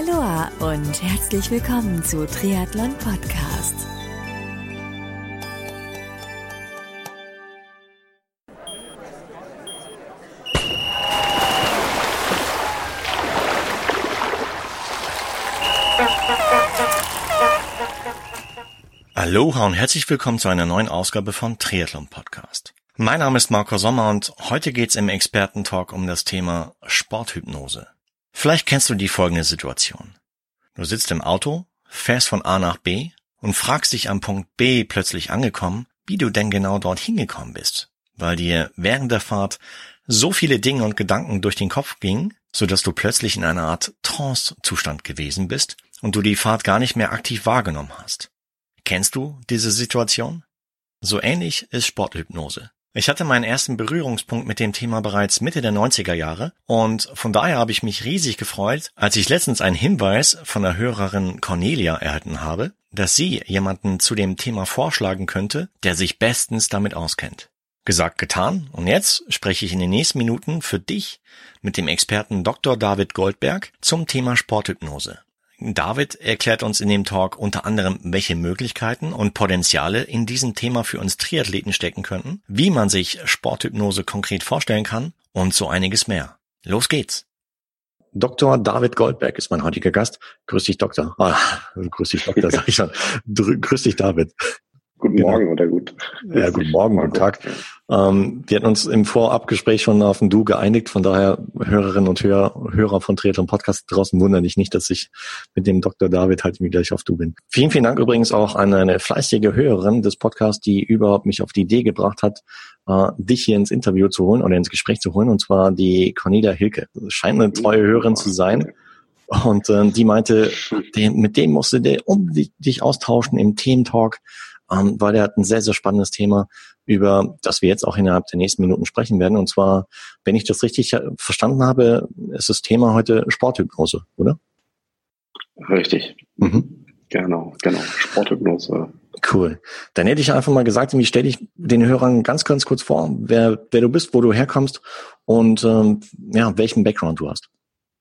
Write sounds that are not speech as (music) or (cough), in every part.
Aloha und herzlich willkommen zu Triathlon Podcast. Aloha und herzlich willkommen zu einer neuen Ausgabe von Triathlon Podcast. Mein Name ist Marco Sommer und heute geht's im Expertentalk um das Thema Sporthypnose. Vielleicht kennst du die folgende Situation. Du sitzt im Auto, fährst von A nach B und fragst dich am Punkt B plötzlich angekommen, wie du denn genau dorthin gekommen bist, weil dir während der Fahrt so viele Dinge und Gedanken durch den Kopf gingen, so dass du plötzlich in einer Art Trance-Zustand gewesen bist und du die Fahrt gar nicht mehr aktiv wahrgenommen hast. Kennst du diese Situation? So ähnlich ist Sporthypnose. Ich hatte meinen ersten Berührungspunkt mit dem Thema bereits Mitte der 90er Jahre und von daher habe ich mich riesig gefreut, als ich letztens einen Hinweis von der Hörerin Cornelia erhalten habe, dass sie jemanden zu dem Thema vorschlagen könnte, der sich bestens damit auskennt. Gesagt, getan. Und jetzt spreche ich in den nächsten Minuten für dich mit dem Experten Dr. David Goldberg zum Thema Sporthypnose. David erklärt uns in dem Talk unter anderem, welche Möglichkeiten und Potenziale in diesem Thema für uns Triathleten stecken könnten, wie man sich Sporthypnose konkret vorstellen kann und so einiges mehr. Los geht's! Dr. David Goldberg ist mein heutiger Gast. Grüß dich, Doktor. Ah, grüß dich, Doktor, sag ich schon. Grüß dich, David. Guten genau. Morgen oder gut. Ja, guten Morgen, guten Tag. Ähm, wir hatten uns im Vorabgespräch schon auf ein Du geeinigt, von daher Hörerinnen und Hörer, Hörer von Triathlon Podcast draußen wundern dich nicht, dass ich mit dem Dr. David halt wie gleich auf Du bin. Vielen, vielen Dank übrigens auch an eine fleißige Hörerin des Podcasts, die überhaupt mich auf die Idee gebracht hat, äh, dich hier ins Interview zu holen oder ins Gespräch zu holen, und zwar die Cornelia Hilke. Das scheint eine treue Hörerin zu sein. Und äh, die meinte, (laughs) mit dem musste der unbedingt dich austauschen im Thementalk ähm, weil er hat ein sehr, sehr spannendes Thema, über das wir jetzt auch innerhalb der nächsten Minuten sprechen werden. Und zwar, wenn ich das richtig verstanden habe, ist das Thema heute Sporthypnose, oder? Richtig. Mhm. Genau, genau. Sporthypnose. Cool. Dann hätte ich einfach mal gesagt, wie stelle ich den Hörern ganz, ganz kurz vor, wer, wer du bist, wo du herkommst und ähm, ja, welchen Background du hast.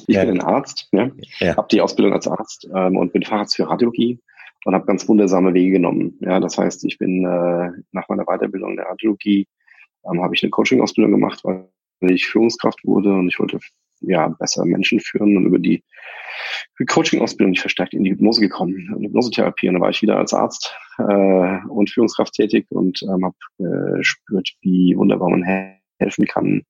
Ich ja. bin ein Arzt, ja. ja. habe die Ausbildung als Arzt ähm, und bin Facharzt für Radiologie und habe ganz wundersame Wege genommen. Ja, das heißt, ich bin äh, nach meiner Weiterbildung der Radiologie ähm, habe ich eine Coaching-Ausbildung gemacht, weil ich Führungskraft wurde und ich wollte ja besser Menschen führen und über die Coaching-Ausbildung ich verstärkt in die Hypnose gekommen, in Hypnosetherapie und da war ich wieder als Arzt äh, und Führungskraft tätig und ähm, habe äh, gespürt, wie wunderbar man helfen kann,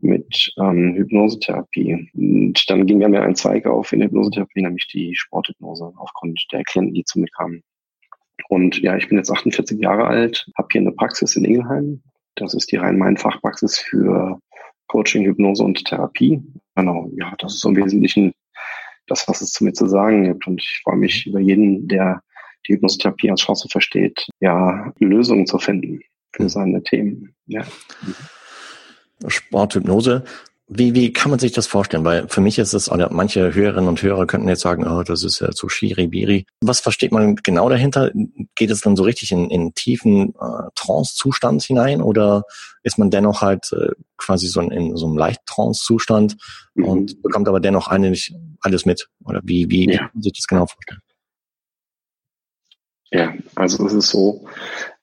mit ähm, Hypnosetherapie. Und dann ging mir ein Zweig auf in der Hypnosetherapie, nämlich die Sporthypnose, aufgrund der Klienten, die zu mir kamen. Und ja, ich bin jetzt 48 Jahre alt, habe hier eine Praxis in Ingelheim. Das ist die Rhein-Main-Fachpraxis für Coaching, Hypnose und Therapie. Genau, ja, das ist so im Wesentlichen das, was es zu mir zu sagen gibt. Und ich freue mich über jeden, der die Hypnosetherapie als Chance versteht, ja, Lösungen zu finden für seine Themen. Ja. Sporthypnose. Wie, wie kann man sich das vorstellen? Weil für mich ist es, oder manche Hörerinnen und Hörer könnten jetzt sagen, oh, das ist ja so Schiribiri. Was versteht man genau dahinter? Geht es dann so richtig in, in tiefen äh, Trance-Zustand hinein oder ist man dennoch halt äh, quasi so in, in so einem leicht Trance-Zustand mhm. und bekommt aber dennoch eigentlich alles mit? Oder wie, wie, ja. wie kann man sich das genau vorstellen? Ja, also es ist so,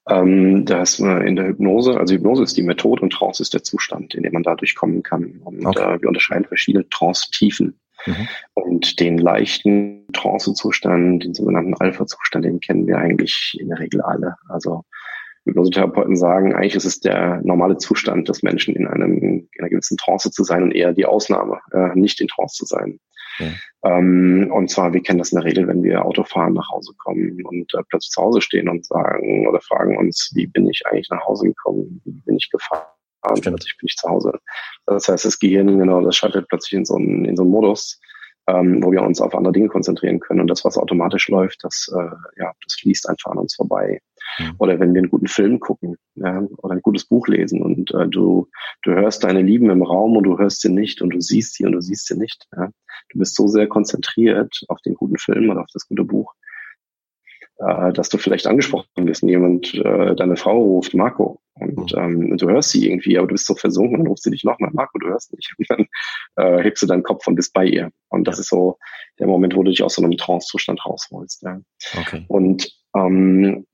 ähm, dass äh, in der Hypnose, also Hypnose ist die Methode und Trance ist der Zustand, in dem man dadurch kommen kann. Und okay. äh, wir unterscheiden verschiedene Trance-Tiefen. Mhm. Und den leichten Trance-Zustand, den sogenannten Alpha-Zustand, den kennen wir eigentlich in der Regel alle. Also Hypnosetherapeuten sagen, eigentlich ist es der normale Zustand des Menschen, in einem in einer gewissen Trance zu sein und eher die Ausnahme, äh, nicht in Trance zu sein. Ja. Ähm, und zwar, wir kennen das in der Regel, wenn wir Auto fahren, nach Hause kommen und äh, plötzlich zu Hause stehen und sagen oder fragen uns, wie bin ich eigentlich nach Hause gekommen, wie bin ich gefahren, plötzlich bin ich zu Hause. Das heißt, das Gehirn, genau, das schaltet plötzlich in so einen, in so einen Modus, ähm, wo wir uns auf andere Dinge konzentrieren können und das, was automatisch läuft, das, äh, ja, das fließt einfach an uns vorbei. Mhm. Oder wenn wir einen guten Film gucken ja, oder ein gutes Buch lesen und äh, du, du hörst deine Lieben im Raum und du hörst sie nicht und du siehst sie und du siehst sie nicht. Ja. Du bist so sehr konzentriert auf den guten Film oder auf das gute Buch, äh, dass du vielleicht angesprochen wirst und jemand, äh, deine Frau ruft, Marco, und mhm. ähm, du hörst sie irgendwie, aber du bist so versunken, dann ruft sie dich nochmal, Marco, du hörst nicht. (laughs) Und dann äh, hebst du deinen Kopf und bist bei ihr. Und das ist so der Moment, wo du dich aus so einem Trance-Zustand rausholst. Ja. Okay. Und ähm,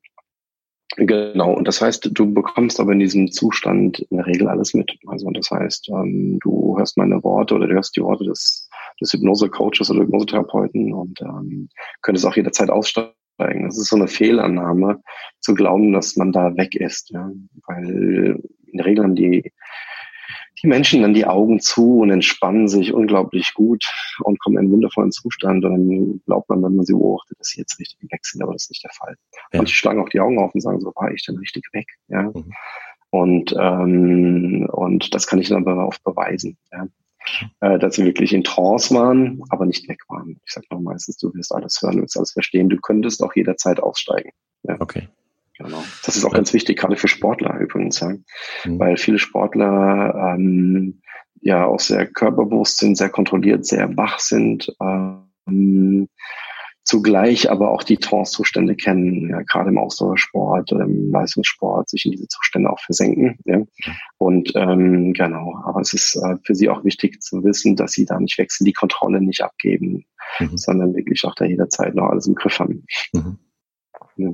Genau, und das heißt, du bekommst aber in diesem Zustand in der Regel alles mit. Also das heißt, ähm, du hörst meine Worte oder du hörst die Worte des, des Hypnose-Coaches oder Hypnosetherapeuten und ähm, könntest auch jederzeit aussteigen. Das ist so eine Fehlannahme, zu glauben, dass man da weg ist. Ja? Weil in der Regel haben die die Menschen dann die Augen zu und entspannen sich unglaublich gut und kommen in einen wundervollen Zustand. Und dann glaubt man, wenn man sie beobachtet, dass sie jetzt richtig weg sind, aber das ist nicht der Fall. Ja. Und die schlagen auch die Augen auf und sagen, so war ich denn richtig weg. Ja. Mhm. Und, ähm, und das kann ich dann aber oft beweisen. Ja. Äh, dass sie wirklich in Trance waren, aber nicht weg waren. Ich sage noch meistens, du wirst alles hören, du wirst alles verstehen, du könntest auch jederzeit aussteigen. Ja. Okay. Genau. Das ist auch ganz wichtig, gerade für Sportler übrigens, ja. Mhm. weil viele Sportler ähm, ja auch sehr körperbewusst sind, sehr kontrolliert, sehr wach sind, ähm, zugleich aber auch die Trance-Zustände kennen, ja, gerade im Ausdauersport oder im Leistungssport, sich in diese Zustände auch versenken. Ja. Und ähm, genau, aber es ist äh, für sie auch wichtig zu wissen, dass sie da nicht wechseln, die Kontrolle nicht abgeben, mhm. sondern wirklich auch da jederzeit noch alles im Griff haben. Mhm. Ja.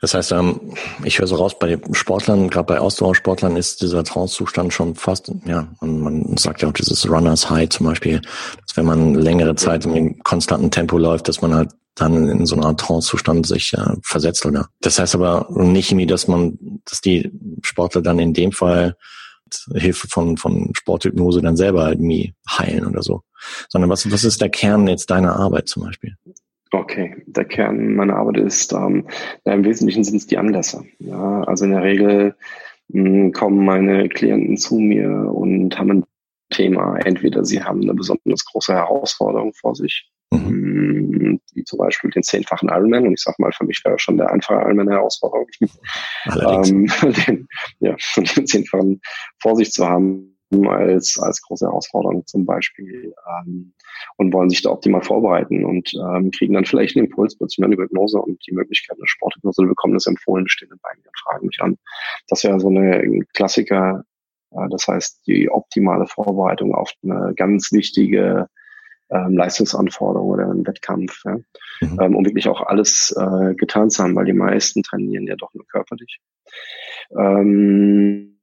Das heißt, ähm, ich höre so raus, bei Sportlern, gerade bei Ausdauersportlern ist dieser Trance-Zustand schon fast, ja, und man sagt ja auch dieses Runners High zum Beispiel, dass wenn man längere Zeit im konstanten Tempo läuft, dass man halt dann in so einer Art Trance-Zustand sich äh, versetzt, oder? Das heißt aber nicht irgendwie, dass man, dass die Sportler dann in dem Fall Hilfe von, von Sporthypnose dann selber irgendwie heilen oder so. Sondern was, was ist der Kern jetzt deiner Arbeit zum Beispiel? Okay, der Kern meiner Arbeit ist, ähm, im Wesentlichen sind es die Anlässe. Ja, also in der Regel mh, hm, kommen meine Klienten zu mir und haben ein Thema. Entweder sie haben eine besonders große Herausforderung vor sich, mhm. Hm, wie zum Beispiel den zehnfachen Ironman. Und ich sag mal, für mich wäre schon der einfache Ironman eine Herausforderung. Ähm, (laughs) den, ja, (laughs) den zehnfachen vor sich zu haben als, als große Herausforderung zum Beispiel ähm, und wollen sich da optimal vorbereiten und ähm, kriegen dann vielleicht einen Impuls plötzlich eine Hypnose und die Möglichkeit eine Sporthypnose oder bekommen das empfohlen, stehen bei mir und fragen mich an. Das wäre so eine Klassiker, äh, das heißt die optimale Vorbereitung auf eine ganz wichtige ähm, Leistungsanforderung oder einen Wettkampf, ja? mhm. ähm, um wirklich auch alles äh, getan zu haben, weil die meisten trainieren ja doch nur körperlich. Ähm,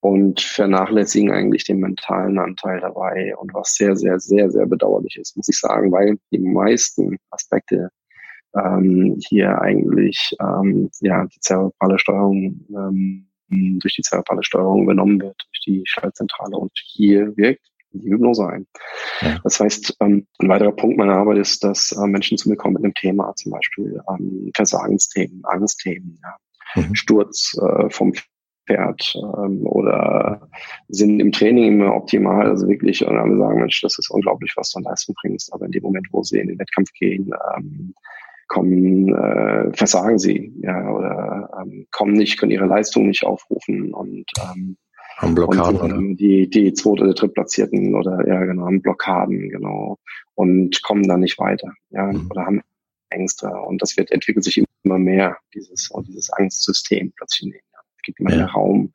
und vernachlässigen eigentlich den mentalen Anteil dabei. Und was sehr, sehr, sehr, sehr bedauerlich ist, muss ich sagen, weil die meisten Aspekte ähm, hier eigentlich ähm, ja die zerebrale Steuerung ähm, durch die zerebrale Steuerung übernommen wird, durch die Schaltzentrale und hier wirkt die Hypnose ein. Ja. Das heißt, ähm, ein weiterer Punkt meiner Arbeit ist, dass äh, Menschen zu mir kommen mit einem Thema, zum Beispiel ähm, Versagensthemen, Angstthemen, ja. Mhm. Sturz äh, vom fährt ähm, oder sind im Training immer optimal, also wirklich, und dann sagen, Mensch, das ist unglaublich, was du an Leistung bringst, aber in dem Moment, wo sie in den Wettkampf gehen, ähm, kommen, äh, versagen sie, ja, oder ähm, kommen nicht, können ihre Leistung nicht aufrufen und ähm, haben Blockaden, und, ähm, die, die zweite oder drittplatzierten oder ja genau, haben Blockaden, genau, und kommen dann nicht weiter, ja, mhm. oder haben Ängste. Und das wird entwickelt sich immer mehr, dieses, dieses Angstsystem plötzlich gibt immer ja. mehr Raum.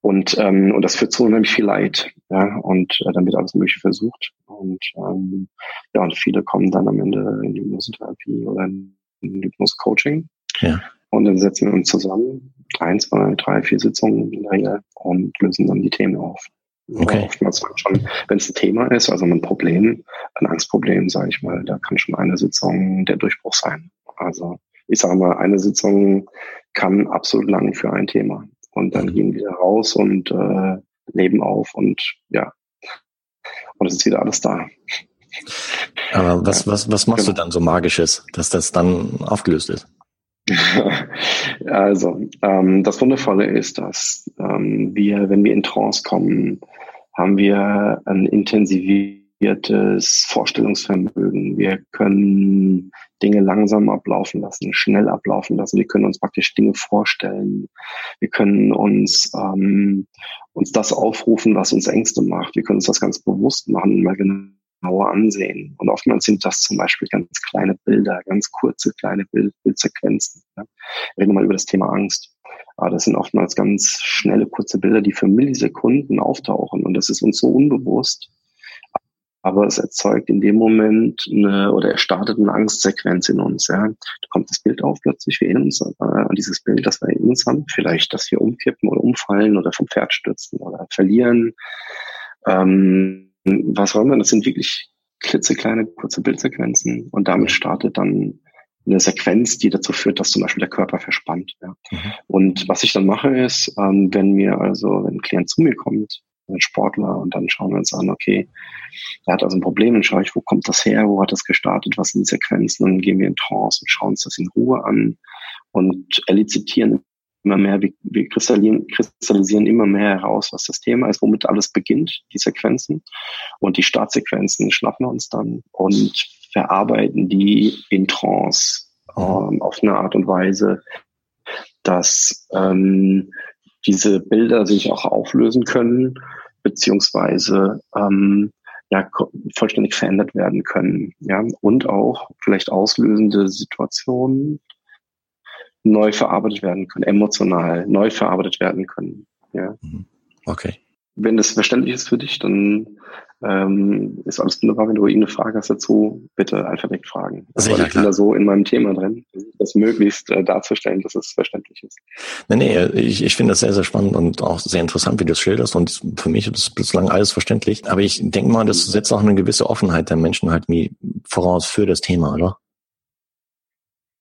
Und, ähm, und das führt zu unheimlich viel Leid. Ja, und äh, dann wird alles Mögliche versucht. Und ähm, ja, und viele kommen dann am Ende in die Hypnosetherapie oder in, in Hypnose-Coaching. Ja. Und dann setzen wir uns zusammen, ein, zwei, drei, vier Sitzungen in der Regel und lösen dann die Themen auf. Okay. Oftmals schon, wenn es ein Thema ist, also ein Problem, ein Angstproblem, sage ich mal, da kann schon eine Sitzung der Durchbruch sein. Also ich sage mal, eine Sitzung kann absolut lang für ein Thema. Und dann mhm. gehen wir raus und äh, leben auf und ja. Und es ist wieder alles da. Aber was, was, was machst genau. du dann so Magisches, dass das dann aufgelöst ist? (laughs) also, ähm, das Wundervolle ist, dass ähm, wir, wenn wir in Trance kommen, haben wir ein intensiv integriertes Vorstellungsvermögen. Wir können Dinge langsam ablaufen lassen, schnell ablaufen lassen. Wir können uns praktisch Dinge vorstellen. Wir können uns ähm, uns das aufrufen, was uns Ängste macht. Wir können uns das ganz bewusst machen, mal genau genauer ansehen. Und oftmals sind das zum Beispiel ganz kleine Bilder, ganz kurze kleine Bild Bildsequenzen. Ja. Reden wir mal über das Thema Angst. Aber das sind oftmals ganz schnelle, kurze Bilder, die für Millisekunden auftauchen. Und das ist uns so unbewusst. Aber es erzeugt in dem Moment eine, oder er startet eine Angstsequenz in uns. Ja. Da kommt das Bild auf plötzlich, wir erinnern uns äh, an dieses Bild, das wir in uns haben. Vielleicht, dass wir umkippen oder umfallen oder vom Pferd stürzen oder verlieren. Ähm, was wollen wir? Das sind wirklich klitzekleine, kurze Bildsequenzen. Und damit startet dann eine Sequenz, die dazu führt, dass zum Beispiel der Körper verspannt. Ja. Mhm. Und was ich dann mache ist, ähm, wenn mir also, wenn ein Klient zu mir kommt, Sportler, und dann schauen wir uns an, okay, er hat also ein Problem, dann schaue ich, wo kommt das her, wo hat das gestartet, was sind die Sequenzen, dann gehen wir in Trance und schauen uns das in Ruhe an und elizitieren immer mehr, wir, wir kristallisieren, kristallisieren immer mehr heraus, was das Thema ist, womit alles beginnt, die Sequenzen. Und die Startsequenzen schnappen wir uns dann und verarbeiten die in Trance ähm, auf eine Art und Weise, dass ähm, diese Bilder sich auch auflösen können, beziehungsweise ähm, ja, vollständig verändert werden können. Ja, und auch vielleicht auslösende Situationen neu verarbeitet werden können, emotional neu verarbeitet werden können. Ja. Mhm. Okay. Wenn das verständlich ist für dich, dann ähm, ist alles wunderbar. Wenn du irgendeine Frage hast dazu, bitte einfach direkt fragen. Sehr ich bin da so in meinem Thema drin, das möglichst äh, darzustellen, dass es verständlich ist. Nee, nee, ich, ich finde das sehr, sehr spannend und auch sehr interessant, wie du es schilderst. Und für mich ist bislang alles verständlich. Aber ich denke mal, das setzt auch eine gewisse Offenheit der Menschen halt wie voraus für das Thema, oder?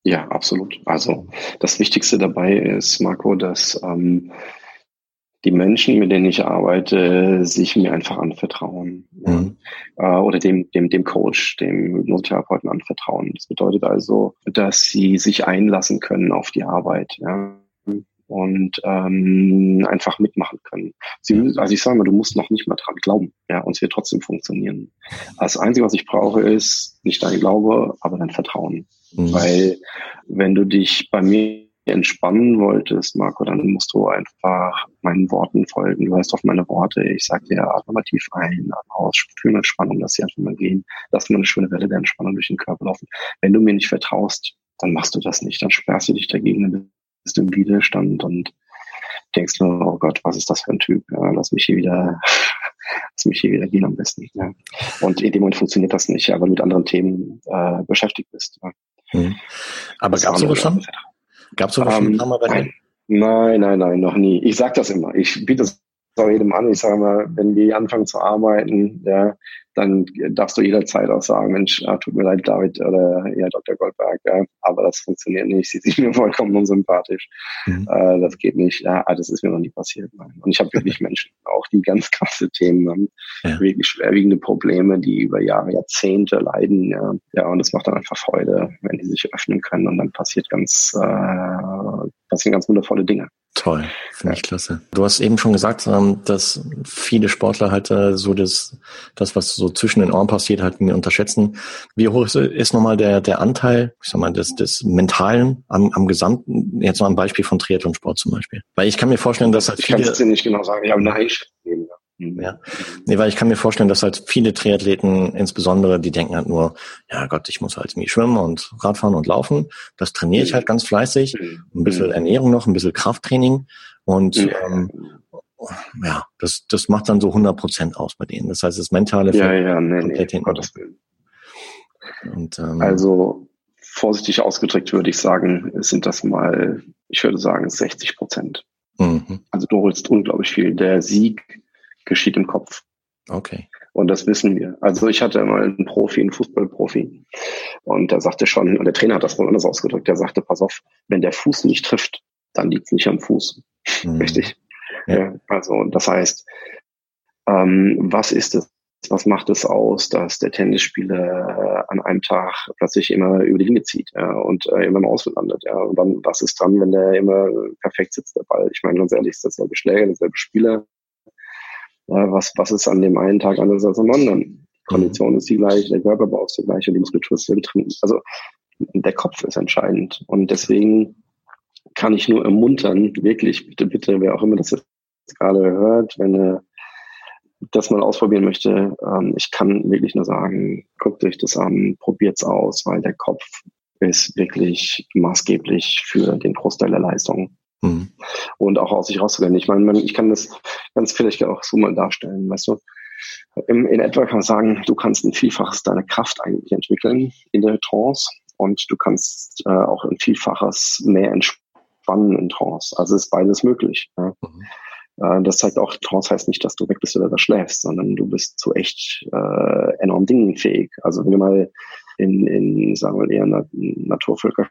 Ja, absolut. Also das Wichtigste dabei ist, Marco, dass ähm, die Menschen, mit denen ich arbeite, sich mir einfach anvertrauen. Mhm. Ja. Äh, oder dem, dem, dem Coach, dem Hypnosetherapeuten anvertrauen. Das bedeutet also, dass sie sich einlassen können auf die Arbeit. Ja und ähm, einfach mitmachen können. Sie, also ich sage mal, du musst noch nicht mal dran glauben, ja, und es wird trotzdem funktionieren. Das Einzige, was ich brauche, ist nicht dein Glaube, aber dein Vertrauen. Mhm. Weil wenn du dich bei mir entspannen wolltest, Marco, dann musst du einfach meinen Worten folgen. Du hörst auf meine Worte. Ich sage dir, atme mal tief ein, aus, spür eine Entspannung, lass sie einfach mal gehen. Lass mal eine schöne Welle der Entspannung durch den Körper laufen. Wenn du mir nicht vertraust, dann machst du das nicht. Dann sperrst du dich dagegen, dann bist du im Widerstand und denkst nur, oh Gott, was ist das für ein Typ? Ja, lass mich hier wieder, (laughs) lass mich hier wieder gehen am besten. Ja. Und in dem Moment funktioniert das nicht, du mit anderen Themen äh, beschäftigt bist. Ja. Mhm. Aber gab es sowas schon? Gab es sowas ähm, schon ein bei dir? Nein, nein, nein, noch nie. Ich sag das immer. Ich biete es auch jedem an. Ich sage mal, wenn wir anfangen zu arbeiten, ja, dann darfst du jederzeit auch sagen, Mensch, ah, tut mir leid, David oder ja, Dr. Goldberg, ja, aber das funktioniert nicht, sie sind mir vollkommen unsympathisch. Mhm. Äh, das geht nicht. Ja, ah, das ist mir noch nie passiert. Nein. Und ich habe wirklich Menschen, (laughs) auch die ganz krasse Themen haben, ja. wirklich schwerwiegende Probleme, die über Jahre, Jahrzehnte leiden. Ja. ja, und es macht dann einfach Freude, wenn die sich öffnen können und dann passiert ganz, äh, passieren ganz wundervolle Dinge. Toll, finde ich klasse. Du hast eben schon gesagt, ähm, dass viele Sportler halt äh, so das, das, was so zwischen den Ohren passiert, halt unterschätzen. Wie hoch ist, ist nochmal der, der Anteil, ich sag mal, des, des Mentalen am, am gesamten, jetzt mal ein Beispiel von Triathlonsport zum Beispiel. Weil ich kann mir vorstellen, dass halt viele... Ich kann es dir nicht genau sagen, ich habe eine Einschätzung. Mhm. Ja. Nee, weil ich kann mir vorstellen, dass halt viele Triathleten insbesondere, die denken halt nur, ja Gott, ich muss halt irgendwie schwimmen und Radfahren und laufen. Das trainiere ich mhm. halt ganz fleißig. Ein bisschen mhm. Ernährung noch, ein bisschen Krafttraining. Und ähm, ja, das, das macht dann so 100 Prozent aus bei denen. Das heißt, das mentale ja, ja, nee, komplett nee, Gottes Willen. Und, ähm, also vorsichtig ausgedrückt würde ich sagen, sind das mal, ich würde sagen, 60 Prozent. Mhm. Also du holst unglaublich viel. Der Sieg geschieht im Kopf. Okay. Und das wissen wir. Also ich hatte mal einen Profi, einen Fußballprofi. Und der sagte schon, und der Trainer hat das wohl anders ausgedrückt, der sagte, pass auf, wenn der Fuß nicht trifft, dann liegt es nicht am Fuß. Mhm. Richtig? Ja. ja. Also das heißt, ähm, was ist es? Was macht es aus, dass der Tennisspieler an einem Tag plötzlich immer über die Linie zieht ja, und äh, immer im Ausland landet? Ja? Und dann, was ist dran, wenn der immer perfekt sitzt, der Ball? Ich meine, ganz ehrlich, ist dasselbe Schläger, derselbe Spieler, was, was ist an dem einen Tag anders als am anderen? Die Kondition ist die gleiche, der Körperbau ist der gleiche, die Muskulatur ist der drin. Also der Kopf ist entscheidend. Und deswegen kann ich nur ermuntern, wirklich, bitte, bitte, wer auch immer das jetzt gerade hört, wenn er das mal ausprobieren möchte, ähm, ich kann wirklich nur sagen, guckt euch das an, probiert's aus, weil der Kopf ist wirklich maßgeblich für den Großteil der Leistung. Mhm. Und auch aus sich rauszugehen. Ich meine, ich kann das ganz vielleicht auch so mal darstellen, weißt du. Im, in etwa kann man sagen, du kannst ein Vielfaches deiner Kraft eigentlich entwickeln in der Trance und du kannst äh, auch ein Vielfaches mehr entspannen in Trance. Also ist beides möglich. Ja. Mhm. Äh, das zeigt auch, Trance heißt nicht, dass du weg bist oder da schläfst, sondern du bist zu echt äh, enorm Dingen fähig. Also wenn du mal in, in sagen wir eher Naturvölker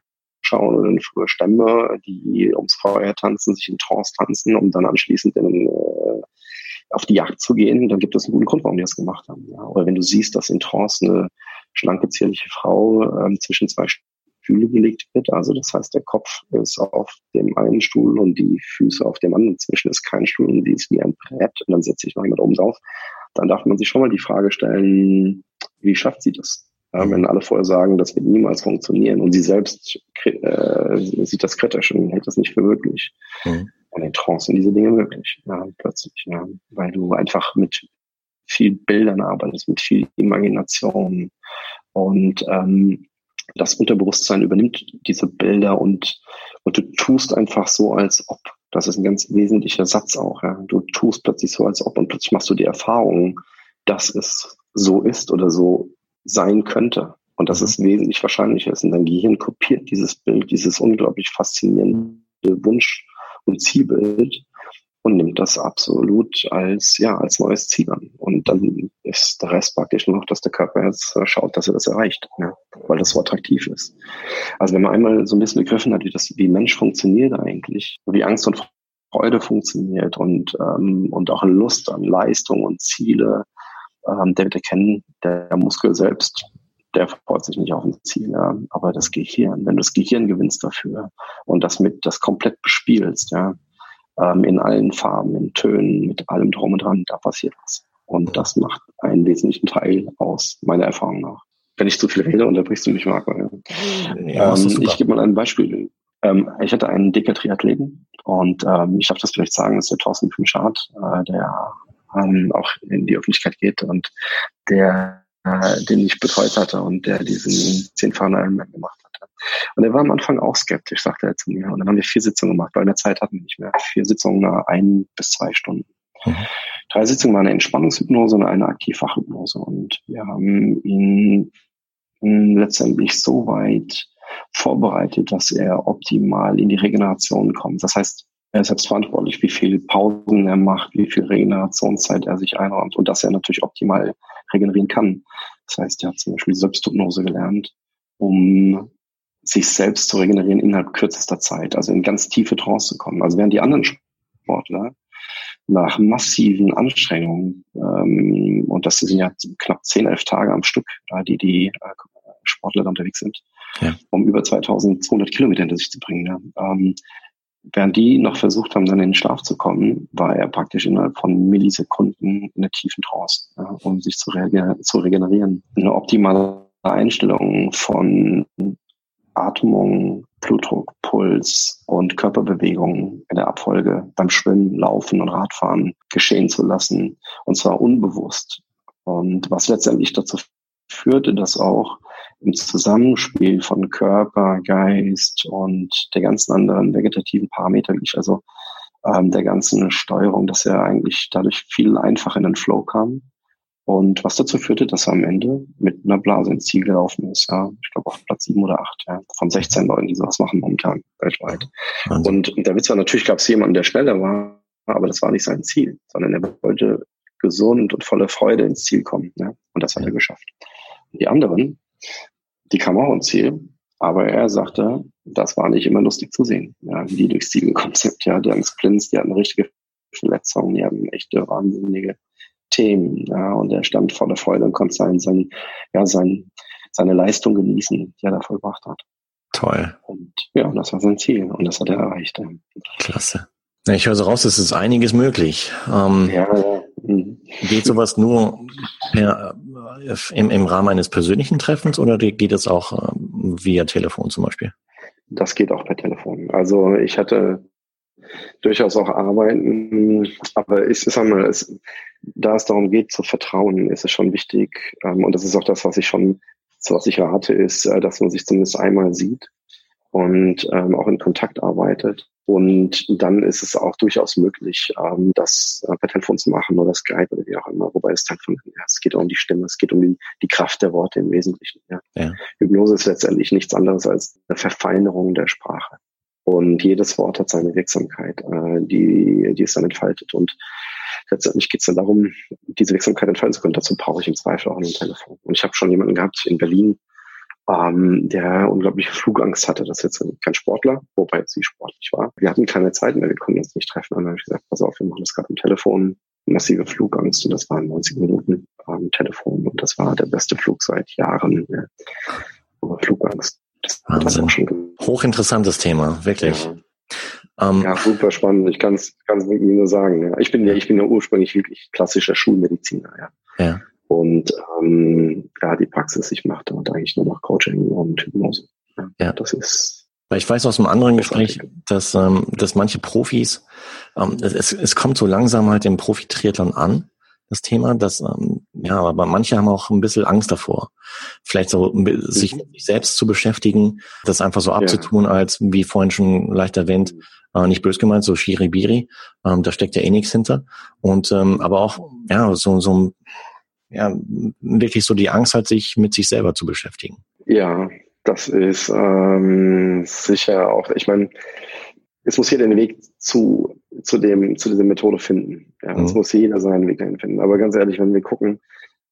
schauen oder in frühe Stämme, die ums Feuer tanzen, sich in Trance tanzen, um dann anschließend in, äh, auf die Jagd zu gehen, dann gibt es einen guten Grund, warum die das gemacht haben. Ja. Oder wenn du siehst, dass in Trance eine schlanke, zierliche Frau ähm, zwischen zwei Stühle gelegt wird. Also das heißt, der Kopf ist auf dem einen Stuhl und die Füße auf dem anderen. Zwischen ist kein Stuhl und die ist wie ein Brett und dann setzt sich noch jemand oben drauf. Dann darf man sich schon mal die Frage stellen, wie schafft sie das? Ja, wenn alle vorher sagen, das wird niemals funktionieren und sie selbst äh, sieht das kritisch und hält das nicht für möglich. Mhm. Und in Trance sind diese Dinge möglich, ja, plötzlich, ja, weil du einfach mit viel Bildern arbeitest, mit viel Imagination und ähm, das Unterbewusstsein übernimmt diese Bilder und, und du tust einfach so, als ob. Das ist ein ganz wesentlicher Satz auch. Ja. Du tust plötzlich so, als ob und plötzlich machst du die Erfahrung, dass es so ist oder so sein könnte. Und dass es wesentlich wahrscheinlicher ist. Und dein Gehirn kopiert dieses Bild, dieses unglaublich faszinierende Wunsch- und Zielbild und nimmt das absolut als, ja, als neues Ziel an. Und dann ist der Rest praktisch nur noch, dass der Körper jetzt schaut, dass er das erreicht, ja, weil das so attraktiv ist. Also wenn man einmal so ein bisschen begriffen hat, wie das, wie Mensch funktioniert eigentlich, wie Angst und Freude funktioniert und, ähm, und auch Lust an Leistung und Ziele, ähm, der wird erkennen, der Muskel selbst, der freut sich nicht auf ein Ziel, ja, aber das Gehirn, wenn du das Gehirn gewinnst dafür und das mit, das komplett bespielst, ja, ähm, in allen Farben, in Tönen, mit allem drum und dran, da passiert was. Und das macht einen wesentlichen Teil aus, meiner Erfahrung nach. Wenn ich zu viel rede, unterbrichst du mich, Marco. Ja. Ja, ähm, ich gebe mal ein Beispiel. Ähm, ich hatte einen dicker Triathleten und ähm, ich darf das vielleicht sagen, das ist der Thorsten Pümschardt, äh, der ähm, auch in die Öffentlichkeit geht und der, äh, den ich betreut hatte und der diesen 10 Ironman gemacht hatte. Und er war am Anfang auch skeptisch, sagte er zu mir. Und dann haben wir vier Sitzungen gemacht, weil in der Zeit hatten wir nicht mehr. Vier Sitzungen, ein bis zwei Stunden. Mhm. Drei Sitzungen waren eine Entspannungshypnose und eine Aktivfachhypnose. Und wir haben ihn letztendlich so weit vorbereitet, dass er optimal in die Regeneration kommt. Das heißt, er ist selbst verantwortlich, wie viel Pausen er macht, wie viel Regenerationszeit er sich einräumt und dass er natürlich optimal regenerieren kann. Das heißt, er hat zum Beispiel Selbsthypnose gelernt, um sich selbst zu regenerieren innerhalb kürzester Zeit, also in ganz tiefe Trance zu kommen. Also während die anderen Sportler nach massiven Anstrengungen, ähm, und das sind ja knapp 10, 11 Tage am Stück, da die die äh, Sportler da unterwegs sind, ja. um über 2200 Kilometer hinter sich zu bringen. Ja. Ähm, während die noch versucht haben, dann in den Schlaf zu kommen, war er praktisch innerhalb von Millisekunden in der tiefen Trance, ja, um sich zu, zu regenerieren. Eine optimale Einstellung von Atmung, Blutdruck, Puls und Körperbewegung in der Abfolge beim Schwimmen, Laufen und Radfahren geschehen zu lassen. Und zwar unbewusst. Und was letztendlich dazu führte, dass auch im Zusammenspiel von Körper, Geist und der ganzen anderen vegetativen Parameter, also ähm, der ganzen Steuerung, dass er eigentlich dadurch viel einfacher in den Flow kam. Und was dazu führte, dass er am Ende mit einer Blase ins Ziel gelaufen ist. Ja, ich glaube auf Platz sieben oder acht ja, von 16 Leuten, die sowas machen momentan weltweit. Und, und der Witz war, natürlich gab es jemanden, der schneller war, aber das war nicht sein Ziel, sondern er wollte gesund und voller Freude ins Ziel kommen. Ja? Und das hat er geschafft. Die anderen, die kamen auch ins Ziel, aber er sagte, das war nicht immer lustig zu sehen, ja, wie die durchs Ziel gekommen sind. Ja, die haben gesplinzt, die hatten richtige Verletzungen, die haben echte wahnsinnige Themen. Ja, und er stand voller Freude und konnte sein, sein, ja, sein, seine Leistung genießen, die er da vollbracht hat. Toll. Und ja, das war sein Ziel und das hat er erreicht. Klasse. Ich höre so raus, es ist einiges möglich. Ähm, ja, ja. Mhm. Geht sowas nur per, im, im Rahmen eines persönlichen Treffens oder geht es auch äh, via Telefon zum Beispiel? Das geht auch per Telefon. Also ich hatte durchaus auch Arbeiten, aber ich sag mal, es, da es darum geht zu vertrauen, ist es schon wichtig, ähm, und das ist auch das, was ich schon, was ich rate, ist, äh, dass man sich zumindest einmal sieht und ähm, auch in Kontakt arbeitet. Und dann ist es auch durchaus möglich, ähm, das äh, per Telefon zu machen oder Skype oder wie auch immer. Wobei es Telefon, ja, es geht um die Stimme, es geht um die, die Kraft der Worte im Wesentlichen. Ja. ja. Hypnose ist letztendlich nichts anderes als eine Verfeinerung der Sprache. Und jedes Wort hat seine Wirksamkeit, äh, die, die es dann entfaltet. Und letztendlich geht es dann darum, diese Wirksamkeit entfalten zu können. Dazu brauche ich im Zweifel auch ein Telefon. Und ich habe schon jemanden gehabt in Berlin, ähm, der unglaubliche Flugangst hatte. Das ist jetzt kein Sportler, wobei sie sportlich war. Wir hatten keine Zeit mehr, wir konnten uns nicht treffen. Und dann habe ich gesagt, pass auf, wir machen das gerade am Telefon. Massive Flugangst und das waren 90 Minuten am Telefon und das war der beste Flug seit Jahren. Ja. Aber Flugangst. Wahnsinn. Hochinteressantes Thema, wirklich. Ja. Ähm, ja, super spannend. Ich kann es wirklich nur sagen. Ja. Ich bin ja, ich bin ja ursprünglich wirklich klassischer Schulmediziner. Ja. ja. Und ähm, ja, die Praxis, ich mache da eigentlich nur noch Coaching und Hypnose. Ja, ja. Das ist weil ich weiß aus einem anderen Gespräch, dass, ähm, dass manche Profis, ähm, es, es kommt so langsam halt im Profi-Triathlon an, das Thema, dass, ähm, ja, aber manche haben auch ein bisschen Angst davor. Vielleicht so, sich mit sich selbst zu beschäftigen, das einfach so abzutun, ja. als, wie vorhin schon leicht erwähnt, äh, nicht bös gemeint, so Shiribiri, ähm, da steckt ja eh nichts hinter. Und, ähm, aber auch, ja, so, so, ja, wirklich so die Angst hat, sich mit sich selber zu beschäftigen. Ja, das ist ähm, sicher auch, ich meine, es muss jeder den Weg zu, zu dem, zu dieser Methode finden. Ja, mhm. es muss jeder seinen Weg dahin finden. Aber ganz ehrlich, wenn wir gucken,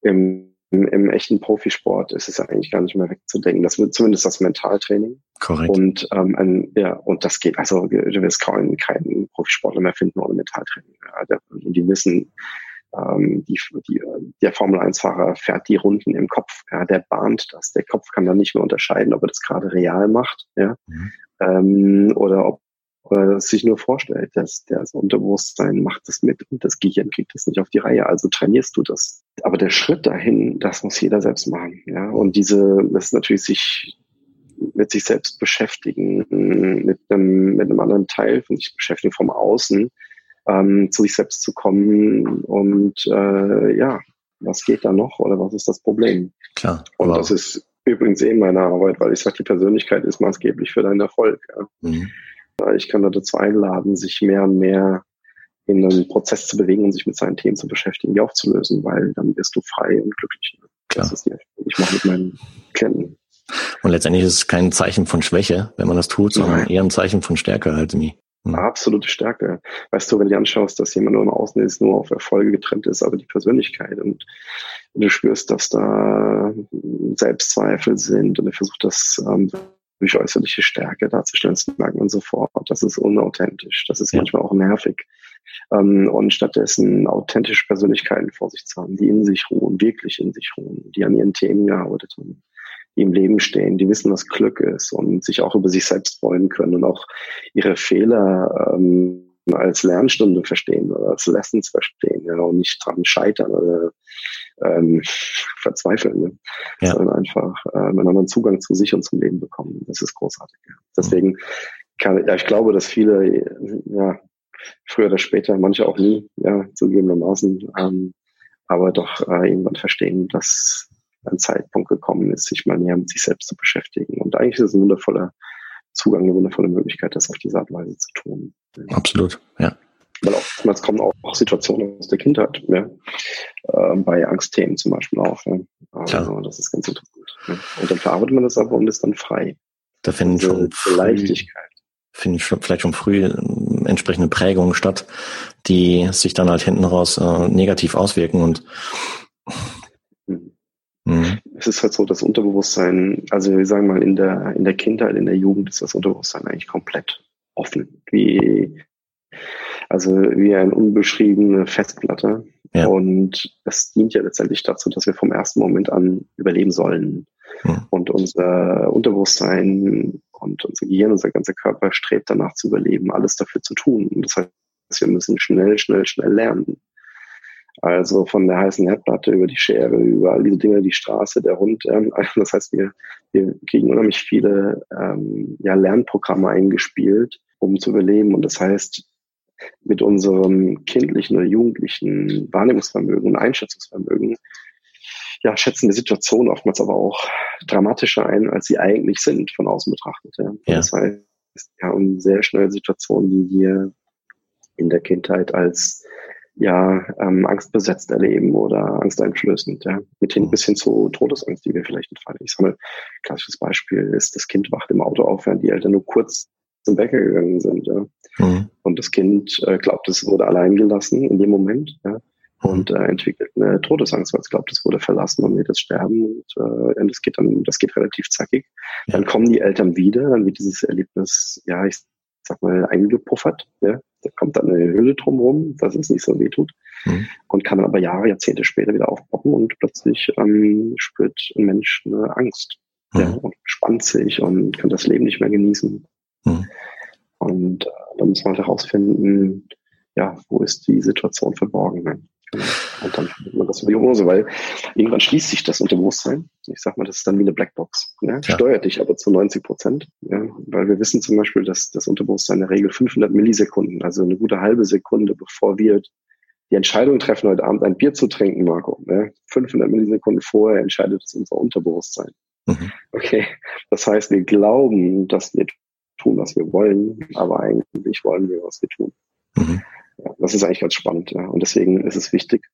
im, im, im echten Profisport ist es eigentlich gar nicht mehr wegzudenken. Das wird zumindest das Mentaltraining. Korrekt. Und ähm, ein, ja, und das geht, also du wirst kaum keinen Profisportler mehr finden ohne Mentaltraining. Ja, und die wissen, ähm, die, die, der Formel 1-Fahrer fährt die Runden im Kopf. Ja, der bahnt das. Der Kopf kann dann nicht mehr unterscheiden, ob er das gerade real macht, ja, mhm. ähm, oder ob oder sich nur vorstellt, dass das Unterbewusstsein macht das mit und das Gehirn kriegt das nicht auf die Reihe, also trainierst du das. Aber der Schritt dahin, das muss jeder selbst machen, ja. Und diese, das ist natürlich sich mit sich selbst beschäftigen, mit einem, mit einem anderen Teil von sich beschäftigen, vom Außen, ähm, zu sich selbst zu kommen und äh, ja, was geht da noch oder was ist das Problem? Klar. Und das ist übrigens eh meine Arbeit, weil ich sage, die Persönlichkeit ist maßgeblich für deinen Erfolg. Ja. Mhm. Ich kann da dazu einladen, sich mehr und mehr in einen Prozess zu bewegen und sich mit seinen Themen zu beschäftigen, die aufzulösen, weil dann wirst du frei und glücklich. Klar. Das ist die, ich mache mit meinen Klienten. Und letztendlich ist es kein Zeichen von Schwäche, wenn man das tut, sondern Nein. eher ein Zeichen von Stärke halt irgendwie. Hm. Absolute Stärke. Weißt du, wenn du dir anschaust, dass jemand nur im Außen ist, nur auf Erfolge getrennt ist, aber die Persönlichkeit und du spürst, dass da Selbstzweifel sind und er versucht das ähm, durch äußerliche Stärke darzustellen, das merkt man sofort. Das ist unauthentisch. Das ist ja. manchmal auch nervig. Ähm, und stattdessen authentische Persönlichkeiten vor sich zu haben, die in sich ruhen, wirklich in sich ruhen, die an ihren Themen gearbeitet haben, die im Leben stehen, die wissen, was Glück ist und sich auch über sich selbst freuen können und auch ihre Fehler ähm, als Lernstunde verstehen oder als Lessons verstehen ja, und nicht dran scheitern oder ähm, verzweifeln, ne? ja. sondern einfach äh, einen anderen Zugang zu sich und zum Leben bekommen. Das ist großartig. Ja. Deswegen kann ja, ich glaube, dass viele ja früher oder später, manche auch nie, ja zugegebenermaßen, ähm, aber doch äh, irgendwann verstehen, dass ein Zeitpunkt gekommen ist, sich mal näher mit sich selbst zu beschäftigen. Und eigentlich ist es ein wundervoller Zugang, eine wundervolle Möglichkeit, das auf diese Art und Weise zu tun. Absolut, ja. Weil oftmals kommen auch, Situationen aus der Kindheit, ja. Äh, bei Angstthemen zum Beispiel auch. Ja. Also, das ist ganz interessant. Ja. Und dann verarbeitet man das aber und ist dann frei. Da finden schon früh, Leichtigkeit. Finden schon, vielleicht schon früh ähm, entsprechende Prägungen statt, die sich dann halt hinten raus äh, negativ auswirken und Mhm. Es ist halt so, das Unterbewusstsein, also wir sagen mal, in der, in der Kindheit, in der Jugend ist das Unterbewusstsein eigentlich komplett offen. Wie, also wie eine unbeschriebene Festplatte. Ja. Und das dient ja letztendlich dazu, dass wir vom ersten Moment an überleben sollen. Mhm. Und unser Unterbewusstsein und unser Gehirn, unser ganzer Körper strebt danach zu überleben, alles dafür zu tun. Und das heißt, wir müssen schnell, schnell, schnell lernen. Also von der heißen Herdplatte über die Schere, über all diese Dinge, die Straße, der Hund. Ähm, (laughs) das heißt, wir, wir kriegen unheimlich viele ähm, ja, Lernprogramme eingespielt, um zu überleben. Und das heißt, mit unserem kindlichen oder jugendlichen Wahrnehmungsvermögen und Einschätzungsvermögen ja, schätzen wir Situationen oftmals aber auch dramatischer ein, als sie eigentlich sind, von außen betrachtet. Ja. ja. Das heißt, wir haben sehr schnell Situationen, die wir in der Kindheit als ja ähm, angstbesetzt erleben oder angsteinflößend, ja, mit hin mhm. bis hin zu Todesangst, die wir vielleicht entfallen. Ich sage mal, klassisches Beispiel ist, das Kind wacht im Auto auf, während die Eltern nur kurz zum Bäcker gegangen sind, ja. Mhm. Und das Kind äh, glaubt, es wurde allein gelassen in dem Moment, ja, mhm. und äh, entwickelt eine Todesangst, weil es glaubt, es wurde verlassen und wird es sterben und, äh, und das geht dann, das geht relativ zackig. Ja. Dann kommen die Eltern wieder, dann wird dieses Erlebnis, ja, ich sag mal, eingepuffert, ja, da kommt dann eine Hülle drumherum, dass es nicht so weh tut. Mhm. Und kann dann aber Jahre, Jahrzehnte später wieder aufpoppen und plötzlich ähm, spürt ein Mensch eine Angst. Mhm. Ja, und spannt sich und kann das Leben nicht mehr genießen. Mhm. Und äh, da muss man halt herausfinden, ja, wo ist die Situation verborgen? Ne? Und dann findet man das über die Hose, weil irgendwann schließt sich das Unterbewusstsein. Ich sag mal, das ist dann wie eine Blackbox. Ja? ja. Steuert dich aber zu 90 Prozent. Ja? Weil wir wissen zum Beispiel, dass das Unterbewusstsein in der Regel 500 Millisekunden, also eine gute halbe Sekunde, bevor wir die Entscheidung treffen, heute Abend ein Bier zu trinken, Marco. Ja? 500 Millisekunden vorher entscheidet es unser Unterbewusstsein. Mhm. Okay. Das heißt, wir glauben, dass wir tun, was wir wollen, aber eigentlich wollen wir, was wir tun. Mhm. Ja, das ist eigentlich ganz spannend. Ja. Und deswegen ist es wichtig,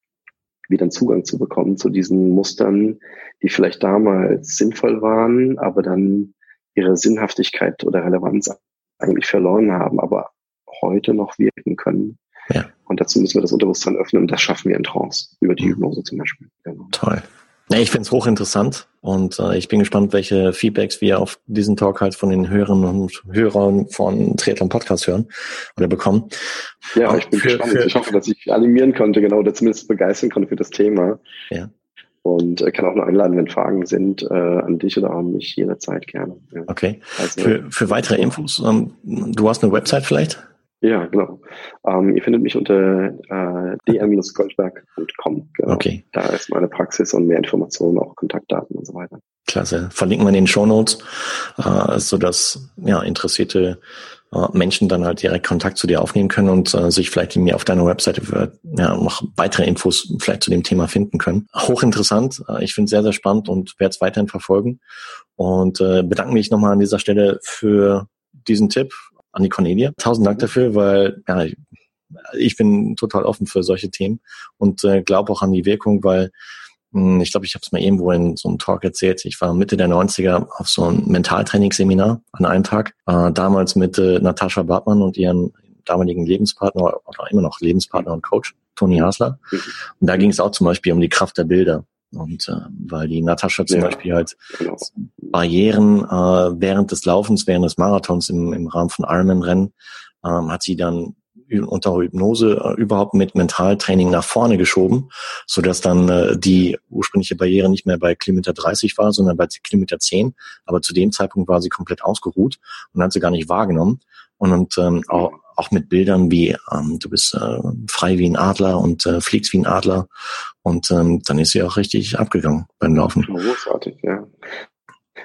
wieder einen Zugang zu bekommen zu diesen Mustern, die vielleicht damals sinnvoll waren, aber dann ihre Sinnhaftigkeit oder Relevanz eigentlich verloren haben, aber heute noch wirken können. Ja. Und dazu müssen wir das Unterbewusstsein öffnen und das schaffen wir in Trance, über die mhm. Hypnose zum Beispiel. Genau. Toll. Ich finde es hochinteressant und äh, ich bin gespannt, welche Feedbacks wir auf diesen Talk halt von den Hörern und Hörern von Triathlon Podcast hören oder bekommen. Ja, ich bin für, gespannt. Für, ich hoffe, dass ich animieren konnte, genau, oder zumindest begeistern konnte für das Thema. Ja. Und äh, kann auch nur einladen, wenn Fragen sind, äh, an dich oder an mich jederzeit gerne. Ja. Okay. Also, für, für weitere Infos, ähm, du hast eine Website vielleicht? Ja, genau. Ähm, ihr findet mich unter äh, dr-goldberg.com. Genau. Okay. Da ist meine Praxis und mehr Informationen, auch Kontaktdaten und so weiter. Klasse. Verlinken wir in den Show Notes, äh, sodass ja, interessierte äh, Menschen dann halt direkt Kontakt zu dir aufnehmen können und äh, sich vielleicht mir auf deiner Webseite für, ja, noch weitere Infos vielleicht zu dem Thema finden können. Hochinteressant. Äh, ich finde es sehr, sehr spannend und werde es weiterhin verfolgen. Und äh, bedanke mich nochmal an dieser Stelle für diesen Tipp an die Cornelia. Tausend Dank dafür, weil ja, ich bin total offen für solche Themen und äh, glaube auch an die Wirkung, weil mh, hm, ich glaube, ich habe es mal irgendwo in so einem Talk erzählt. Ich war Mitte der 90er auf so einem Mentaltrainingsseminar an einem Tag, äh, damals mit äh, Natascha Bartmann und ihren damaligen Lebenspartner oder immer noch Lebenspartner und Coach, Toni Hasler. Und da ging es auch zum Beispiel um die Kraft der Bilder. Und äh, weil die Natascha zum ja, Beispiel halt genau. Barrieren äh, während des Laufens, während des Marathons im, im Rahmen von Ironman-Rennen, ähm, hat sie dann unter Hypnose äh, überhaupt mit Mentaltraining nach vorne geschoben, so dass dann äh, die ursprüngliche Barriere nicht mehr bei Kilometer 30 war, sondern bei Kilometer 10. Aber zu dem Zeitpunkt war sie komplett ausgeruht und hat sie gar nicht wahrgenommen. Und, und ähm, auch, auch mit Bildern wie ähm, du bist äh, frei wie ein Adler und äh, fliegst wie ein Adler. Und ähm, dann ist sie auch richtig abgegangen beim Laufen. Großartig, ja.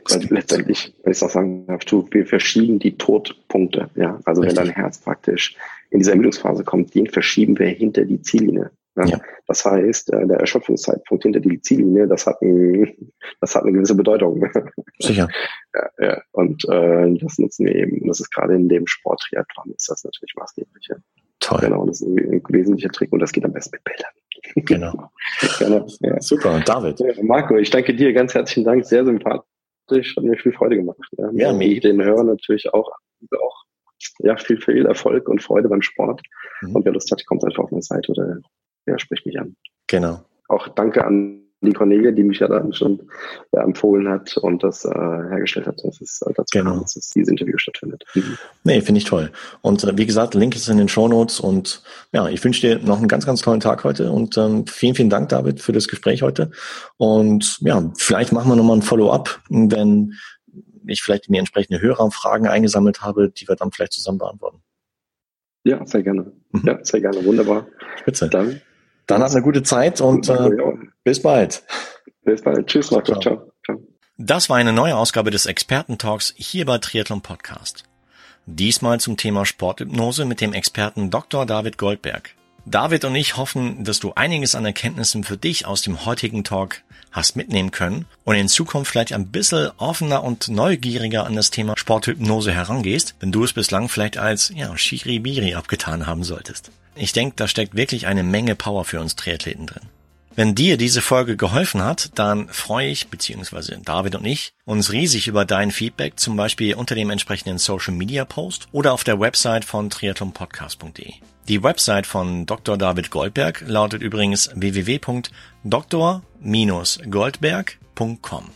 Weil letztendlich, wenn ich es auch sagen darf, wir verschieben die Todpunkte. Ja? Also Richtig. wenn dein Herz praktisch in diese Ermüdungsphase kommt, den verschieben wir hinter die Ziellinie. Ja? ja. Das heißt, äh, der Erschöpfungszeitpunkt hinter die Ziellinie, das hat, ein, (laughs) das hat eine gewisse Bedeutung. (laughs) Sicher. ja, ja. Und äh, das nutzen wir eben. Das ist gerade in dem Sport Triathlon ist das natürlich maßgeblich. Ja. Toll. Genau, das ist ein wesentlicher Trick und das geht am besten mit Bildern. Genau. (laughs) genau ja. Super, David. Marco, ich danke dir ganz herzlichen Dank, sehr sympathisch, hat mir viel Freude gemacht. Ja, ja mir. Den Hörern natürlich auch, auch ja, viel, viel Erfolg und Freude beim Sport. Mhm. Und wer Lust hat, kommt einfach auf meine Seite oder ja, spricht mich an. Genau. Auch danke an die Cornelia, die mich ja dann schon äh, empfohlen hat und das äh, hergestellt hat, dass es äh, dazu genau. kam, dass dieses Interview stattfindet. Mhm. Nee, finde ich toll. Und äh, wie gesagt, Link ist in den Show Notes und ja, ich wünsche dir noch einen ganz, ganz tollen Tag heute und ähm, vielen, vielen Dank, David, für das Gespräch heute. Und ja, vielleicht machen wir nochmal ein Follow-up, wenn ich vielleicht mir entsprechende Hörerfragen eingesammelt habe, die wir dann vielleicht zusammen beantworten. Ja, sehr gerne. Mhm. Ja, sehr gerne. Wunderbar. Spitze. Dann, dann habt eine gute Zeit und äh, bis bald. Bis bald. Tschüss, Marco. Ciao. Ciao. Das war eine neue Ausgabe des Experten-Talks hier bei Triathlon Podcast. Diesmal zum Thema Sporthypnose mit dem Experten Dr. David Goldberg. David und ich hoffen, dass du einiges an Erkenntnissen für dich aus dem heutigen Talk hast mitnehmen können und in Zukunft vielleicht ein bisschen offener und neugieriger an das Thema Sporthypnose herangehst, wenn du es bislang vielleicht als, ja, Shiribiri abgetan haben solltest. Ich denke, da steckt wirklich eine Menge Power für uns Triathleten drin. Wenn dir diese Folge geholfen hat, dann freue ich, beziehungsweise David und ich, uns riesig über dein Feedback, zum Beispiel unter dem entsprechenden Social Media Post oder auf der Website von triathlonpodcast.de. Die Website von Dr. David Goldberg lautet übrigens www.dr-goldberg.com.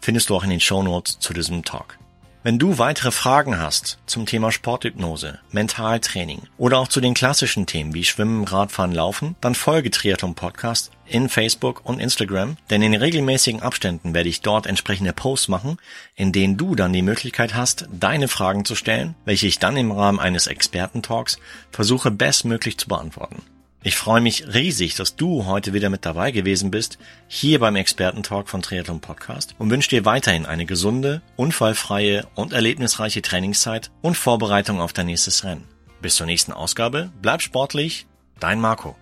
Findest du auch in den Show Notes zu diesem Talk. Wenn du weitere Fragen hast zum Thema Sporthypnose, Mentaltraining oder auch zu den klassischen Themen wie Schwimmen, Radfahren, Laufen, dann folge Triathlon Podcast in Facebook und Instagram, denn in regelmäßigen Abständen werde ich dort entsprechende Posts machen, in denen du dann die Möglichkeit hast, deine Fragen zu stellen, welche ich dann im Rahmen eines Expertentalks versuche bestmöglich zu beantworten. Ich freue mich riesig, dass du heute wieder mit dabei gewesen bist, hier beim Expertentalk von Triathlon Podcast und wünsche dir weiterhin eine gesunde, unfallfreie und erlebnisreiche Trainingszeit und Vorbereitung auf dein nächstes Rennen. Bis zur nächsten Ausgabe, bleib sportlich, dein Marco.